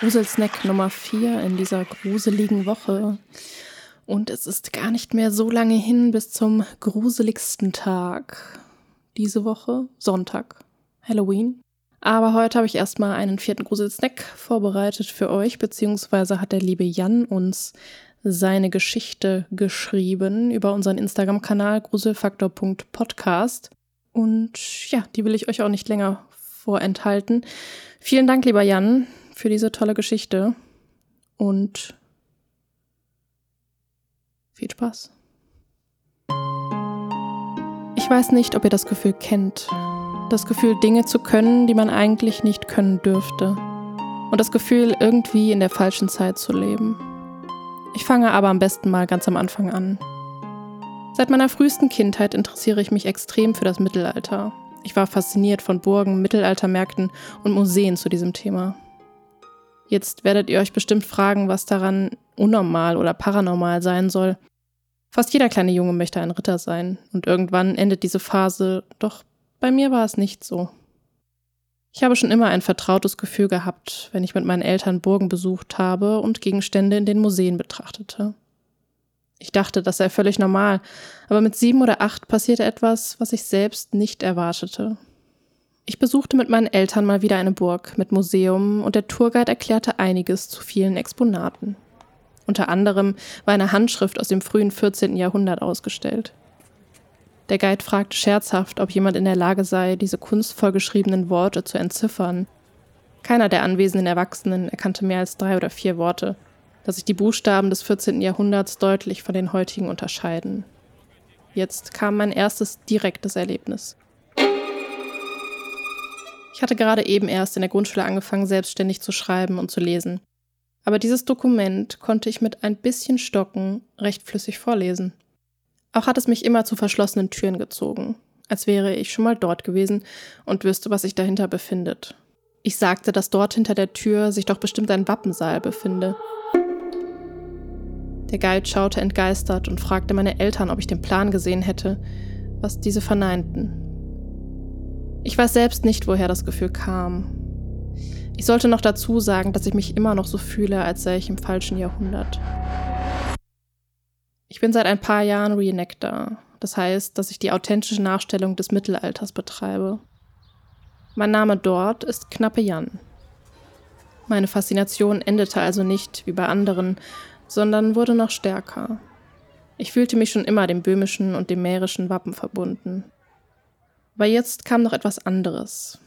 Gruselsnack Nummer 4 in dieser gruseligen Woche. Und es ist gar nicht mehr so lange hin bis zum gruseligsten Tag. Diese Woche, Sonntag, Halloween. Aber heute habe ich erstmal einen vierten Gruselsnack vorbereitet für euch, beziehungsweise hat der liebe Jan uns seine Geschichte geschrieben über unseren Instagram-Kanal gruselfaktor.podcast. Und ja, die will ich euch auch nicht länger vorenthalten. Vielen Dank, lieber Jan, für diese tolle Geschichte und viel Spaß. Ich weiß nicht, ob ihr das Gefühl kennt. Das Gefühl, Dinge zu können, die man eigentlich nicht können dürfte. Und das Gefühl, irgendwie in der falschen Zeit zu leben. Ich fange aber am besten mal ganz am Anfang an. Seit meiner frühesten Kindheit interessiere ich mich extrem für das Mittelalter. Ich war fasziniert von Burgen, Mittelaltermärkten und Museen zu diesem Thema. Jetzt werdet ihr euch bestimmt fragen, was daran unnormal oder paranormal sein soll. Fast jeder kleine Junge möchte ein Ritter sein, und irgendwann endet diese Phase, doch bei mir war es nicht so. Ich habe schon immer ein vertrautes Gefühl gehabt, wenn ich mit meinen Eltern Burgen besucht habe und Gegenstände in den Museen betrachtete. Ich dachte, das sei völlig normal, aber mit sieben oder acht passierte etwas, was ich selbst nicht erwartete. Ich besuchte mit meinen Eltern mal wieder eine Burg mit Museum und der Tourguide erklärte einiges zu vielen Exponaten. Unter anderem war eine Handschrift aus dem frühen 14. Jahrhundert ausgestellt. Der Guide fragte scherzhaft, ob jemand in der Lage sei, diese kunstvoll geschriebenen Worte zu entziffern. Keiner der anwesenden Erwachsenen erkannte mehr als drei oder vier Worte, dass sich die Buchstaben des 14. Jahrhunderts deutlich von den heutigen unterscheiden. Jetzt kam mein erstes direktes Erlebnis. Ich hatte gerade eben erst in der Grundschule angefangen, selbstständig zu schreiben und zu lesen. Aber dieses Dokument konnte ich mit ein bisschen Stocken recht flüssig vorlesen. Auch hat es mich immer zu verschlossenen Türen gezogen, als wäre ich schon mal dort gewesen und wüsste, was sich dahinter befindet. Ich sagte, dass dort hinter der Tür sich doch bestimmt ein Wappensaal befinde. Der Guide schaute entgeistert und fragte meine Eltern, ob ich den Plan gesehen hätte, was diese verneinten. Ich weiß selbst nicht, woher das Gefühl kam. Ich sollte noch dazu sagen, dass ich mich immer noch so fühle, als sei ich im falschen Jahrhundert. Ich bin seit ein paar Jahren Reenactor, das heißt, dass ich die authentische Nachstellung des Mittelalters betreibe. Mein Name dort ist Knappe Jan. Meine Faszination endete also nicht, wie bei anderen, sondern wurde noch stärker. Ich fühlte mich schon immer dem böhmischen und dem mährischen Wappen verbunden. Aber jetzt kam noch etwas anderes.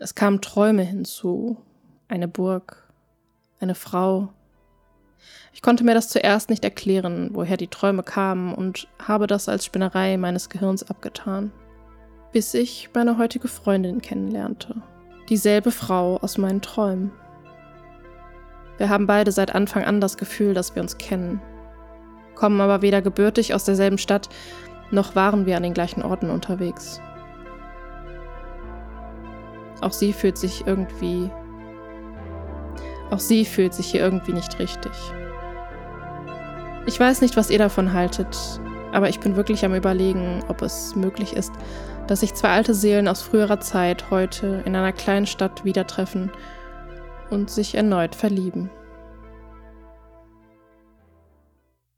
Es kamen Träume hinzu, eine Burg, eine Frau. Ich konnte mir das zuerst nicht erklären, woher die Träume kamen und habe das als Spinnerei meines Gehirns abgetan, bis ich meine heutige Freundin kennenlernte. Dieselbe Frau aus meinen Träumen. Wir haben beide seit Anfang an das Gefühl, dass wir uns kennen, kommen aber weder gebürtig aus derselben Stadt, noch waren wir an den gleichen Orten unterwegs. Auch sie fühlt sich irgendwie. Auch sie fühlt sich hier irgendwie nicht richtig. Ich weiß nicht, was ihr davon haltet, aber ich bin wirklich am Überlegen, ob es möglich ist, dass sich zwei alte Seelen aus früherer Zeit heute in einer kleinen Stadt wieder treffen und sich erneut verlieben.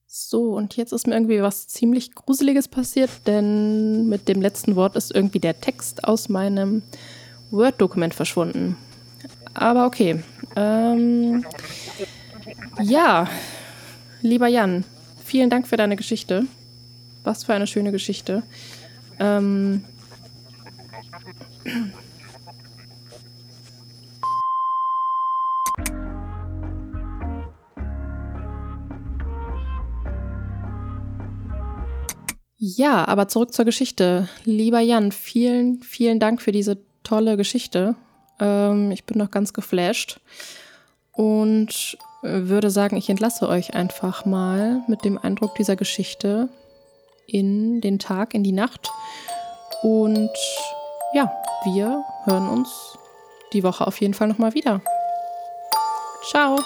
So, und jetzt ist mir irgendwie was ziemlich Gruseliges passiert, denn mit dem letzten Wort ist irgendwie der Text aus meinem Word-Dokument verschwunden. Aber okay. Ähm, ja, lieber Jan, vielen Dank für deine Geschichte. Was für eine schöne Geschichte. Ähm, Ja, aber zurück zur Geschichte. Lieber Jan, vielen, vielen Dank für diese tolle Geschichte. Ähm, ich bin noch ganz geflasht und würde sagen, ich entlasse euch einfach mal mit dem Eindruck dieser Geschichte in den Tag, in die Nacht. Und ja, wir hören uns die Woche auf jeden Fall nochmal wieder. Ciao!